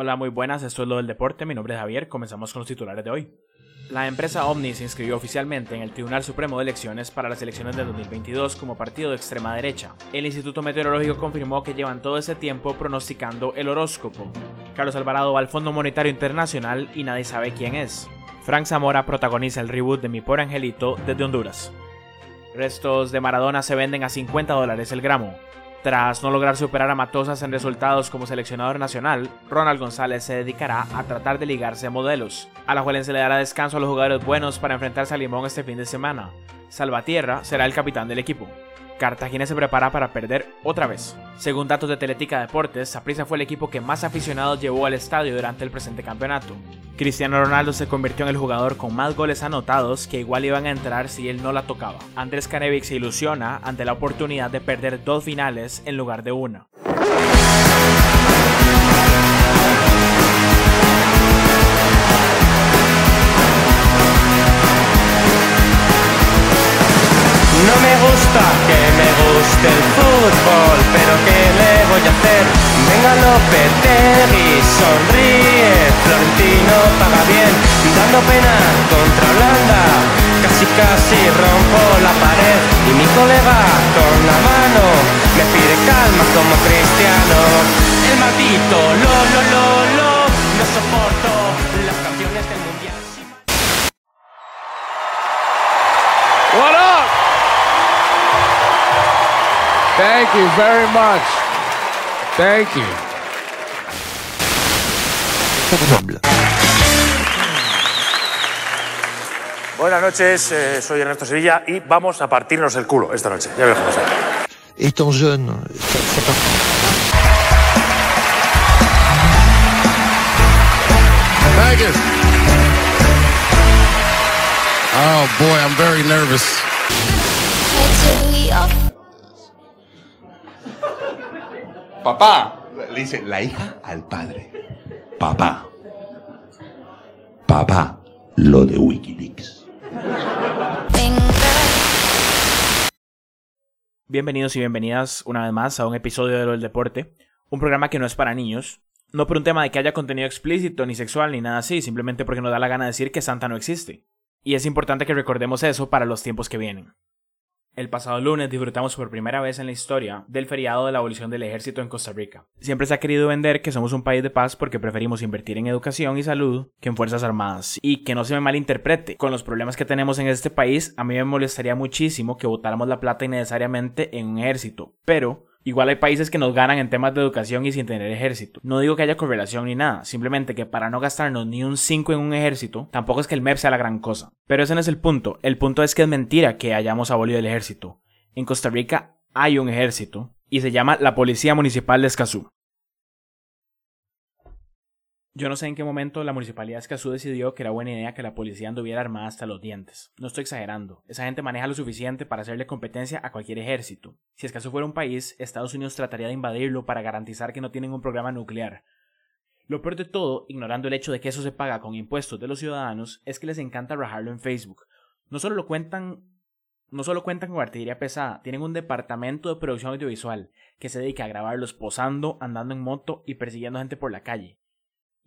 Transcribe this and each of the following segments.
Hola, muy buenas, esto es lo del deporte, mi nombre es Javier, comenzamos con los titulares de hoy. La empresa Omni se inscribió oficialmente en el Tribunal Supremo de Elecciones para las elecciones de 2022 como partido de extrema derecha. El Instituto Meteorológico confirmó que llevan todo ese tiempo pronosticando el horóscopo. Carlos Alvarado va al Fondo Monetario Internacional y nadie sabe quién es. Frank Zamora protagoniza el reboot de Mi Pobre Angelito desde Honduras. Restos de Maradona se venden a 50 dólares el gramo. Tras no lograr superar a Matosas en resultados como seleccionador nacional, Ronald González se dedicará a tratar de ligarse a modelos. A la se le dará descanso a los jugadores buenos para enfrentarse a Limón este fin de semana. Salvatierra será el capitán del equipo. Cartagena se prepara para perder otra vez. Según datos de Teletica Deportes, Saprissa fue el equipo que más aficionados llevó al estadio durante el presente campeonato. Cristiano Ronaldo se convirtió en el jugador con más goles anotados que igual iban a entrar si él no la tocaba. Andrés Canevic se ilusiona ante la oportunidad de perder dos finales en lugar de una. Que me guste el fútbol, pero ¿qué le voy a hacer? Venga y sonríe, Florentino paga bien, dando pena contra Holanda, casi casi rompo la pared y mi colega con la mano me pide calma como cristiano. El maldito lo lo lo lo, no soporto Thank you very much. Thank you. Buenas noches, eh, soy Ernesto Sevilla y vamos a partirnos el culo esta noche. Ya veremos. Étant jeune, part... Vegas. Oh boy, I'm very nervous. Papá, le dice la hija al padre. Papá. Papá, lo de Wikileaks. Bienvenidos y bienvenidas una vez más a un episodio de Lo del Deporte, un programa que no es para niños, no por un tema de que haya contenido explícito ni sexual ni nada así, simplemente porque nos da la gana de decir que Santa no existe. Y es importante que recordemos eso para los tiempos que vienen. El pasado lunes disfrutamos por primera vez en la historia del feriado de la abolición del ejército en Costa Rica. Siempre se ha querido vender que somos un país de paz porque preferimos invertir en educación y salud que en Fuerzas Armadas. Y que no se me malinterprete, con los problemas que tenemos en este país, a mí me molestaría muchísimo que votáramos la plata innecesariamente en un ejército. Pero Igual hay países que nos ganan en temas de educación y sin tener ejército. No digo que haya correlación ni nada, simplemente que para no gastarnos ni un 5 en un ejército, tampoco es que el MEP sea la gran cosa. Pero ese no es el punto. El punto es que es mentira que hayamos abolido el ejército. En Costa Rica hay un ejército y se llama la Policía Municipal de Escazú. Yo no sé en qué momento la municipalidad de Escazú decidió que era buena idea que la policía anduviera armada hasta los dientes. No estoy exagerando. Esa gente maneja lo suficiente para hacerle competencia a cualquier ejército. Si Escazú fuera un país, Estados Unidos trataría de invadirlo para garantizar que no tienen un programa nuclear. Lo peor de todo, ignorando el hecho de que eso se paga con impuestos de los ciudadanos, es que les encanta rajarlo en Facebook. No solo lo cuentan no solo cuentan con artillería pesada, tienen un departamento de producción audiovisual que se dedica a grabarlos posando, andando en moto y persiguiendo gente por la calle.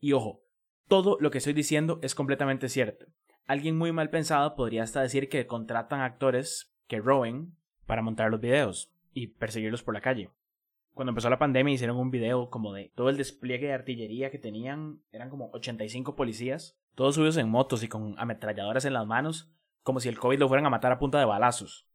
Y ojo, todo lo que estoy diciendo es completamente cierto. Alguien muy mal pensado podría hasta decir que contratan actores que roben para montar los videos y perseguirlos por la calle. Cuando empezó la pandemia hicieron un video como de todo el despliegue de artillería que tenían, eran como 85 policías, todos subidos en motos y con ametralladoras en las manos, como si el COVID lo fueran a matar a punta de balazos.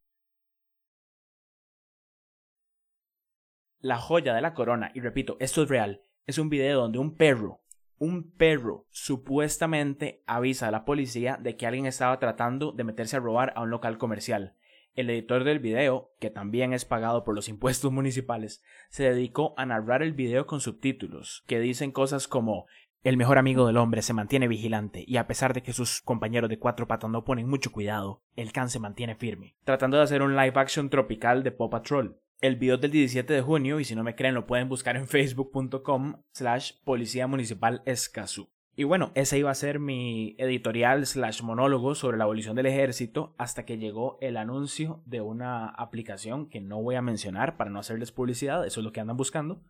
La joya de la corona, y repito, esto es real, es un video donde un perro un perro supuestamente avisa a la policía de que alguien estaba tratando de meterse a robar a un local comercial. El editor del video, que también es pagado por los impuestos municipales, se dedicó a narrar el video con subtítulos, que dicen cosas como el mejor amigo del hombre se mantiene vigilante y a pesar de que sus compañeros de cuatro patas no ponen mucho cuidado, el can se mantiene firme, tratando de hacer un live action tropical de Paw Patrol. El video del 17 de junio, y si no me creen lo pueden buscar en facebook.com slash policía municipal Escazú. Y bueno, ese iba a ser mi editorial slash monólogo sobre la abolición del ejército hasta que llegó el anuncio de una aplicación que no voy a mencionar para no hacerles publicidad, eso es lo que andan buscando.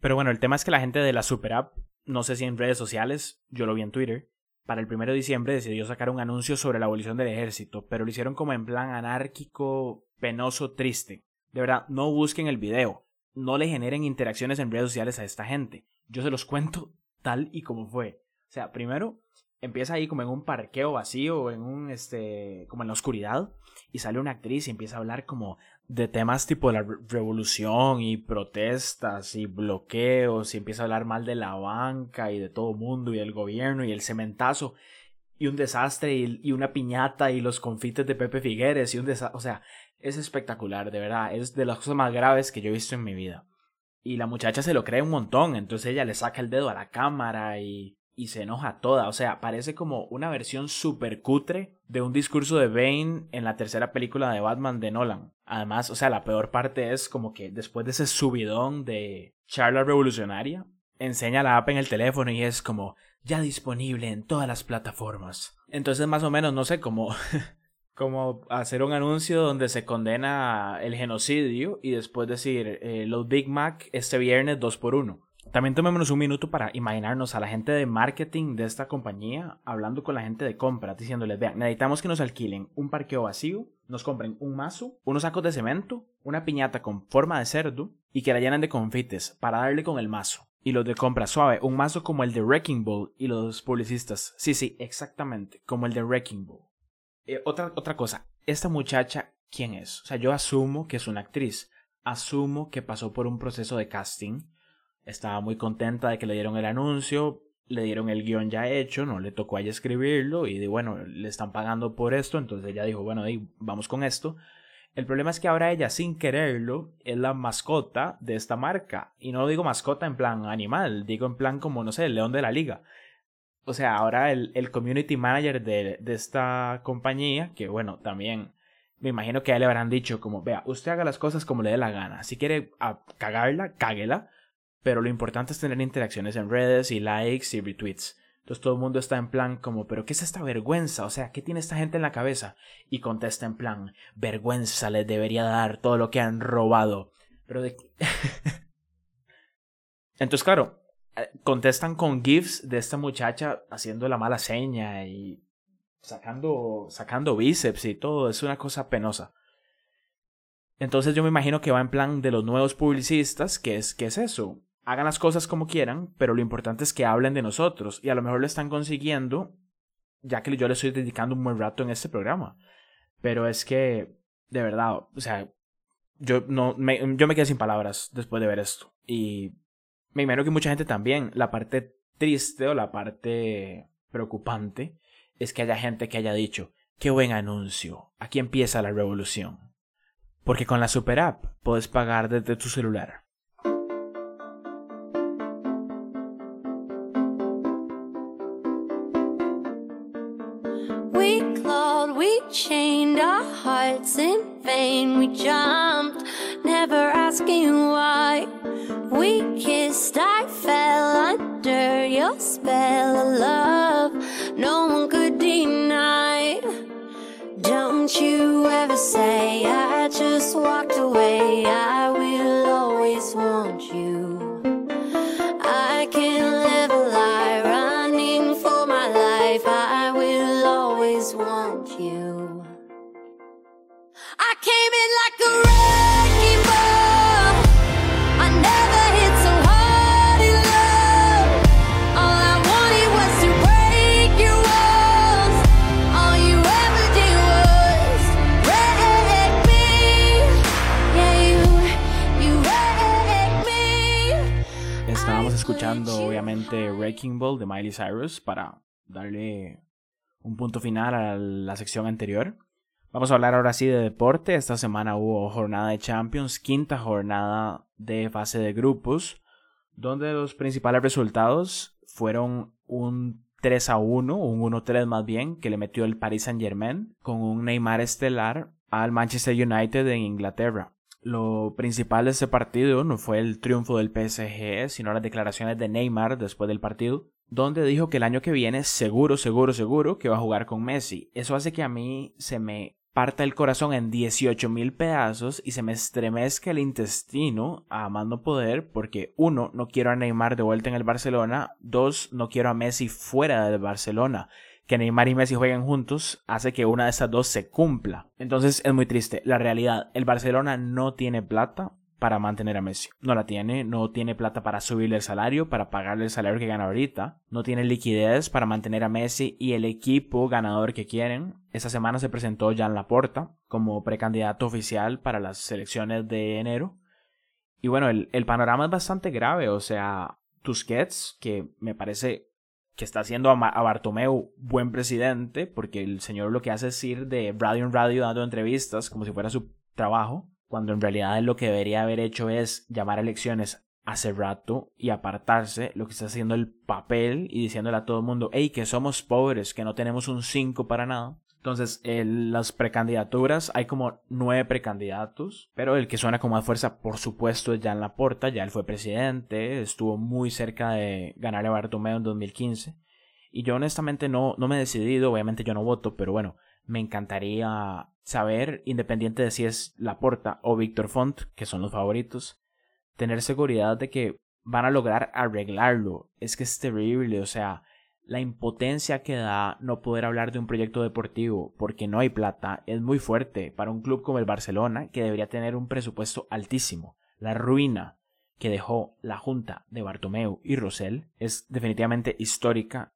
Pero bueno, el tema es que la gente de la Super App, no sé si en redes sociales, yo lo vi en Twitter, para el 1 de diciembre decidió sacar un anuncio sobre la abolición del ejército, pero lo hicieron como en plan anárquico, penoso, triste. De verdad, no busquen el video, no le generen interacciones en redes sociales a esta gente. Yo se los cuento tal y como fue. O sea, primero empieza ahí como en un parqueo vacío, en un este, como en la oscuridad, y sale una actriz y empieza a hablar como de temas tipo de la revolución y protestas y bloqueos y empieza a hablar mal de la banca y de todo mundo y del gobierno y el cementazo y un desastre y, una piñata y los confites de Pepe Figueres y un desastre, o sea, es espectacular, de verdad, es de las cosas más graves que yo he visto en mi vida. Y la muchacha se lo cree un montón, entonces ella le saca el dedo a la cámara y y se enoja toda. O sea, parece como una versión super cutre de un discurso de Bane en la tercera película de Batman de Nolan. Además, o sea, la peor parte es como que después de ese subidón de charla revolucionaria, enseña la app en el teléfono y es como ya disponible en todas las plataformas. Entonces, más o menos, no sé, cómo como hacer un anuncio donde se condena el genocidio y después decir eh, los Big Mac este viernes 2 por 1 también tomémonos un minuto para imaginarnos a la gente de marketing de esta compañía hablando con la gente de compra, diciéndoles, vean, necesitamos que nos alquilen un parqueo vacío, nos compren un mazo, unos sacos de cemento, una piñata con forma de cerdo y que la llenen de confites para darle con el mazo. Y los de compra suave, un mazo como el de Wrecking Ball y los publicistas. Sí, sí, exactamente, como el de Wrecking Ball. Eh, otra, otra cosa, esta muchacha, ¿quién es? O sea, yo asumo que es una actriz. Asumo que pasó por un proceso de casting estaba muy contenta de que le dieron el anuncio, le dieron el guion ya hecho, no le tocó a ella escribirlo y de bueno, le están pagando por esto, entonces ella dijo, bueno, vamos con esto. El problema es que ahora ella, sin quererlo, es la mascota de esta marca. Y no digo mascota en plan animal, digo en plan como, no sé, el león de la liga. O sea, ahora el, el community manager de, de esta compañía, que bueno, también me imagino que a él le habrán dicho como, vea, usted haga las cosas como le dé la gana. Si quiere cagarla, cáguela pero lo importante es tener interacciones en redes y likes y retweets. Entonces todo el mundo está en plan como, pero ¿qué es esta vergüenza? O sea, ¿qué tiene esta gente en la cabeza? Y contesta en plan, vergüenza les debería dar todo lo que han robado. Pero de... Entonces, claro, contestan con GIFs de esta muchacha haciendo la mala seña y sacando, sacando bíceps y todo. Es una cosa penosa. Entonces yo me imagino que va en plan de los nuevos publicistas, que es, ¿qué es eso? hagan las cosas como quieran, pero lo importante es que hablen de nosotros y a lo mejor lo están consiguiendo, ya que yo le estoy dedicando un buen rato en este programa. Pero es que, de verdad, o sea, yo, no, me, yo me quedé sin palabras después de ver esto. Y me imagino que mucha gente también, la parte triste o la parte preocupante es que haya gente que haya dicho, qué buen anuncio, aquí empieza la revolución. Porque con la super app puedes pagar desde tu celular. chained our hearts in vain. We jumped, never asking why. We kissed, I fell under your spell of love. No one could deny. Don't you ever say I just walked away. I will Obviamente Wrecking Ball de Miley Cyrus para darle un punto final a la sección anterior. Vamos a hablar ahora sí de deporte. Esta semana hubo jornada de Champions, quinta jornada de fase de grupos, donde los principales resultados fueron un 3 a 1, un 1-3 más bien, que le metió el Paris Saint Germain con un Neymar estelar al Manchester United en Inglaterra. Lo principal de este partido no fue el triunfo del PSG, sino las declaraciones de Neymar después del partido, donde dijo que el año que viene seguro, seguro, seguro que va a jugar con Messi. Eso hace que a mí se me parta el corazón en 18 mil pedazos y se me estremezca el intestino a mando poder porque uno, no quiero a Neymar de vuelta en el Barcelona, dos, no quiero a Messi fuera del Barcelona. Que Neymar y Messi jueguen juntos hace que una de esas dos se cumpla. Entonces es muy triste. La realidad, el Barcelona no tiene plata para mantener a Messi. No la tiene, no tiene plata para subirle el salario, para pagarle el salario que gana ahorita, no tiene liquidez para mantener a Messi y el equipo ganador que quieren. Esta semana se presentó Jan Laporta como precandidato oficial para las selecciones de enero. Y bueno, el, el panorama es bastante grave, o sea, Tusquets, que me parece que está haciendo a, Bartomeu buen presidente, porque el señor lo que hace es ir de radio en radio dando entrevistas como si fuera su trabajo cuando en realidad lo que debería haber hecho es llamar a elecciones hace rato y apartarse, lo que está haciendo el papel y diciéndole a todo el mundo, hey, que somos pobres, que no tenemos un 5 para nada. Entonces, en las precandidaturas hay como nueve precandidatos, pero el que suena con más fuerza, por supuesto, es Jan Laporta, ya él fue presidente, estuvo muy cerca de ganar a Bartomeu en 2015. Y yo honestamente no, no me he decidido, obviamente yo no voto, pero bueno, me encantaría saber, independiente de si es Laporta o Víctor Font, que son los favoritos, tener seguridad de que van a lograr arreglarlo. Es que es terrible, o sea, la impotencia que da no poder hablar de un proyecto deportivo porque no hay plata es muy fuerte para un club como el Barcelona que debería tener un presupuesto altísimo. La ruina que dejó la junta de Bartomeu y Rosell es definitivamente histórica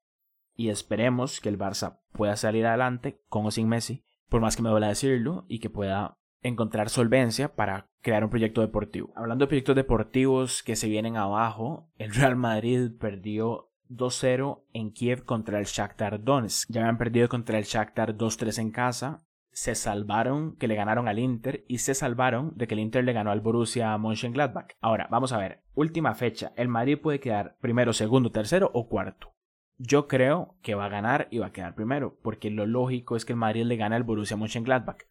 y esperemos que el Barça pueda salir adelante con o sin Messi por más que me duele decirlo, y que pueda encontrar solvencia para crear un proyecto deportivo. Hablando de proyectos deportivos que se vienen abajo, el Real Madrid perdió 2-0 en Kiev contra el Shakhtar Donetsk. Ya habían perdido contra el Shakhtar 2-3 en casa. Se salvaron que le ganaron al Inter y se salvaron de que el Inter le ganó al Borussia Mönchengladbach. Ahora, vamos a ver. Última fecha. El Madrid puede quedar primero, segundo, tercero o cuarto. Yo creo que va a ganar y va a quedar primero, porque lo lógico es que el Madrid le gane al Borussia Mönchengladbach.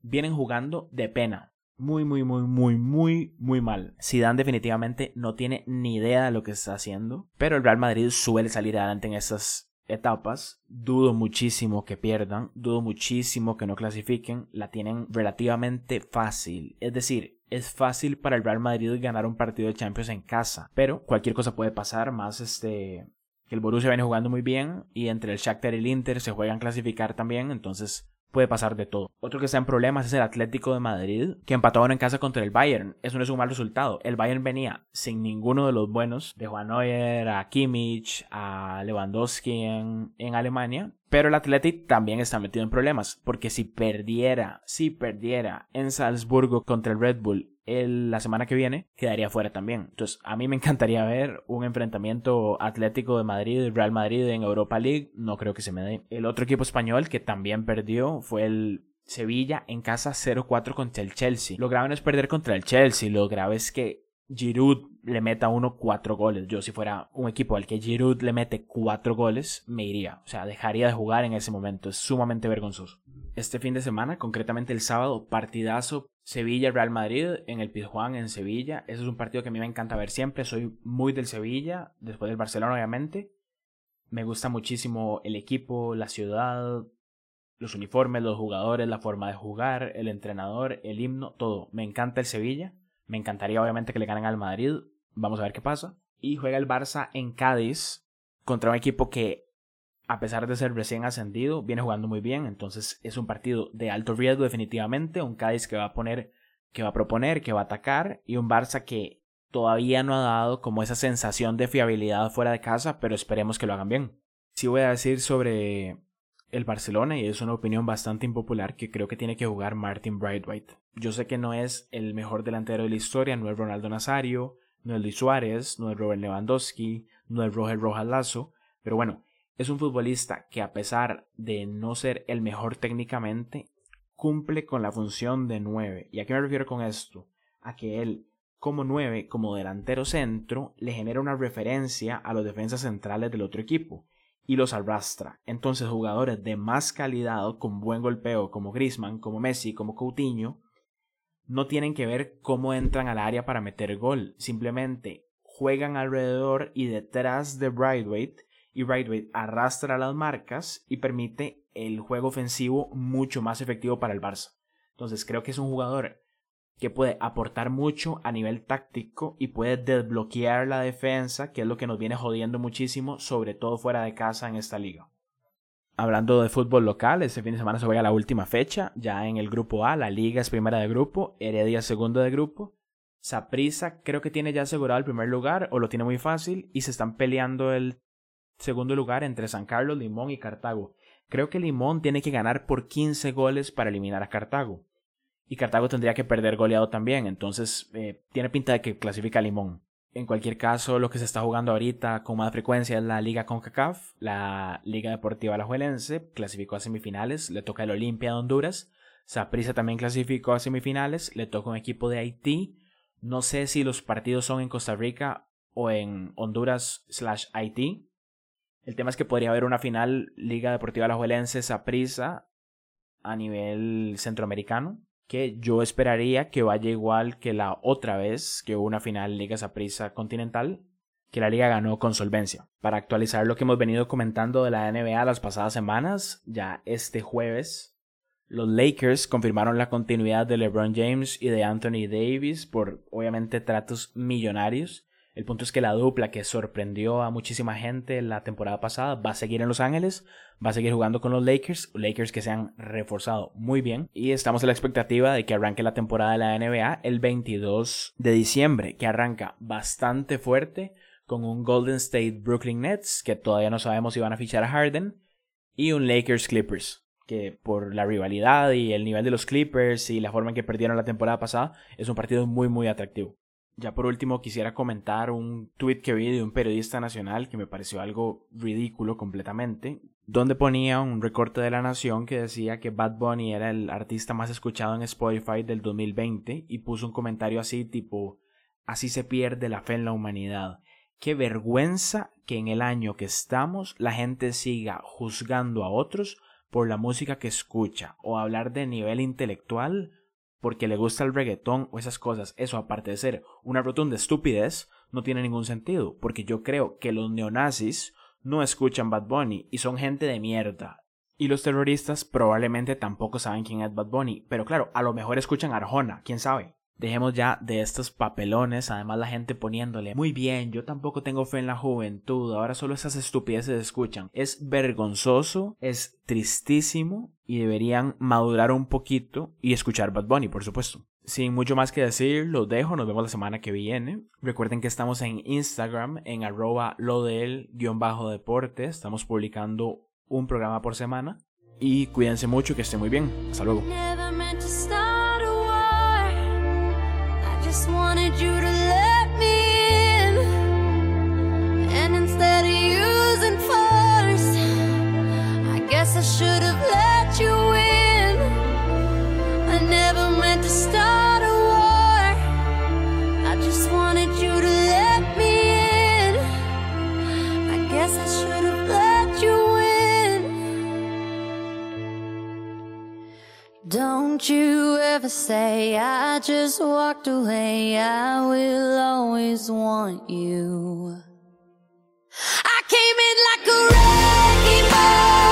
Vienen jugando de pena, muy, muy, muy, muy, muy, muy mal. Zidane definitivamente no tiene ni idea de lo que está haciendo, pero el Real Madrid suele salir adelante en esas etapas. Dudo muchísimo que pierdan, dudo muchísimo que no clasifiquen, la tienen relativamente fácil. Es decir, es fácil para el Real Madrid ganar un partido de Champions en casa, pero cualquier cosa puede pasar, más este que el Borussia viene jugando muy bien y entre el Shakhtar y el Inter se juegan clasificar también, entonces puede pasar de todo. Otro que está en problemas es el Atlético de Madrid, que empató en casa contra el Bayern. Eso no es un mal resultado. El Bayern venía sin ninguno de los buenos, de Juan Neuer, a Kimmich, a Lewandowski en, en Alemania. Pero el Atlético también está metido en problemas, porque si perdiera, si perdiera en Salzburgo contra el Red Bull la semana que viene, quedaría fuera también. Entonces, a mí me encantaría ver un enfrentamiento Atlético de Madrid Real Madrid en Europa League. No creo que se me dé. El otro equipo español que también perdió fue el Sevilla en casa 0-4 contra el Chelsea. Lo grave no es perder contra el Chelsea, lo grave es que Giroud le meta uno cuatro goles. Yo si fuera un equipo al que Giroud le mete cuatro goles, me iría. O sea, dejaría de jugar en ese momento. Es sumamente vergonzoso. Este fin de semana, concretamente el sábado, partidazo Sevilla-Real Madrid en el Pizjuán en Sevilla. Ese es un partido que a mí me encanta ver siempre. Soy muy del Sevilla, después del Barcelona obviamente. Me gusta muchísimo el equipo, la ciudad, los uniformes, los jugadores, la forma de jugar, el entrenador, el himno, todo. Me encanta el Sevilla. Me encantaría obviamente que le ganen al Madrid. Vamos a ver qué pasa. Y juega el Barça en Cádiz contra un equipo que, a pesar de ser recién ascendido, viene jugando muy bien. Entonces es un partido de alto riesgo definitivamente. Un Cádiz que va a poner, que va a proponer, que va a atacar. Y un Barça que todavía no ha dado como esa sensación de fiabilidad fuera de casa, pero esperemos que lo hagan bien. Sí voy a decir sobre el Barcelona y es una opinión bastante impopular que creo que tiene que jugar Martin Brightwhite. Yo sé que no es el mejor delantero de la historia, no es Ronaldo Nazario, no es Luis Suárez, no es Robert Lewandowski, no es Roger Rojas Lazo, pero bueno, es un futbolista que a pesar de no ser el mejor técnicamente, cumple con la función de 9. ¿Y a qué me refiero con esto? A que él, como 9, como delantero centro, le genera una referencia a los defensas centrales del otro equipo y los arrastra. Entonces jugadores de más calidad, con buen golpeo, como Grisman, como Messi, como Coutinho, no tienen que ver cómo entran al área para meter gol. Simplemente juegan alrededor y detrás de Brightweight y Brightway arrastra las marcas y permite el juego ofensivo mucho más efectivo para el Barça. Entonces creo que es un jugador que puede aportar mucho a nivel táctico y puede desbloquear la defensa, que es lo que nos viene jodiendo muchísimo, sobre todo fuera de casa en esta liga. Hablando de fútbol local, este fin de semana se juega la última fecha, ya en el grupo A, la liga es primera de grupo, Heredia segundo de grupo, Saprissa creo que tiene ya asegurado el primer lugar o lo tiene muy fácil y se están peleando el segundo lugar entre San Carlos, Limón y Cartago. Creo que Limón tiene que ganar por 15 goles para eliminar a Cartago y Cartago tendría que perder goleado también, entonces eh, tiene pinta de que clasifica Limón. En cualquier caso, lo que se está jugando ahorita con más frecuencia es la Liga CONCACAF, la Liga Deportiva Alajuelense clasificó a semifinales, le toca el Olimpia de Honduras, Saprissa también clasificó a semifinales, le toca un equipo de Haití, no sé si los partidos son en Costa Rica o en Honduras slash Haití. El tema es que podría haber una final Liga Deportiva Alajuelense Saprissa a nivel centroamericano que yo esperaría que vaya igual que la otra vez que hubo una final Liga Saprissa Continental, que la liga ganó con solvencia. Para actualizar lo que hemos venido comentando de la NBA las pasadas semanas, ya este jueves, los Lakers confirmaron la continuidad de LeBron James y de Anthony Davis por obviamente tratos millonarios el punto es que la dupla que sorprendió a muchísima gente la temporada pasada va a seguir en Los Ángeles, va a seguir jugando con los Lakers, Lakers que se han reforzado muy bien y estamos a la expectativa de que arranque la temporada de la NBA el 22 de diciembre, que arranca bastante fuerte con un Golden State Brooklyn Nets que todavía no sabemos si van a fichar a Harden y un Lakers Clippers que por la rivalidad y el nivel de los Clippers y la forma en que perdieron la temporada pasada es un partido muy muy atractivo. Ya por último quisiera comentar un tweet que vi de un periodista nacional que me pareció algo ridículo completamente, donde ponía un recorte de la Nación que decía que Bad Bunny era el artista más escuchado en Spotify del 2020 y puso un comentario así tipo, así se pierde la fe en la humanidad. Qué vergüenza que en el año que estamos la gente siga juzgando a otros por la música que escucha o hablar de nivel intelectual porque le gusta el reggaetón o esas cosas, eso aparte de ser una rotunda estupidez, no tiene ningún sentido, porque yo creo que los neonazis no escuchan Bad Bunny y son gente de mierda. Y los terroristas probablemente tampoco saben quién es Bad Bunny, pero claro, a lo mejor escuchan Arjona, quién sabe. Dejemos ya de estos papelones, además la gente poniéndole, muy bien, yo tampoco tengo fe en la juventud, ahora solo esas estupideces escuchan. Es vergonzoso, es tristísimo y deberían madurar un poquito y escuchar Bad Bunny, por supuesto. Sin mucho más que decir, los dejo, nos vemos la semana que viene. Recuerden que estamos en Instagram, en arroba lo deporte, estamos publicando un programa por semana. Y cuídense mucho, que estén muy bien. Hasta luego. never say I just walked away. I will always want you. I came in like a wrecking ball.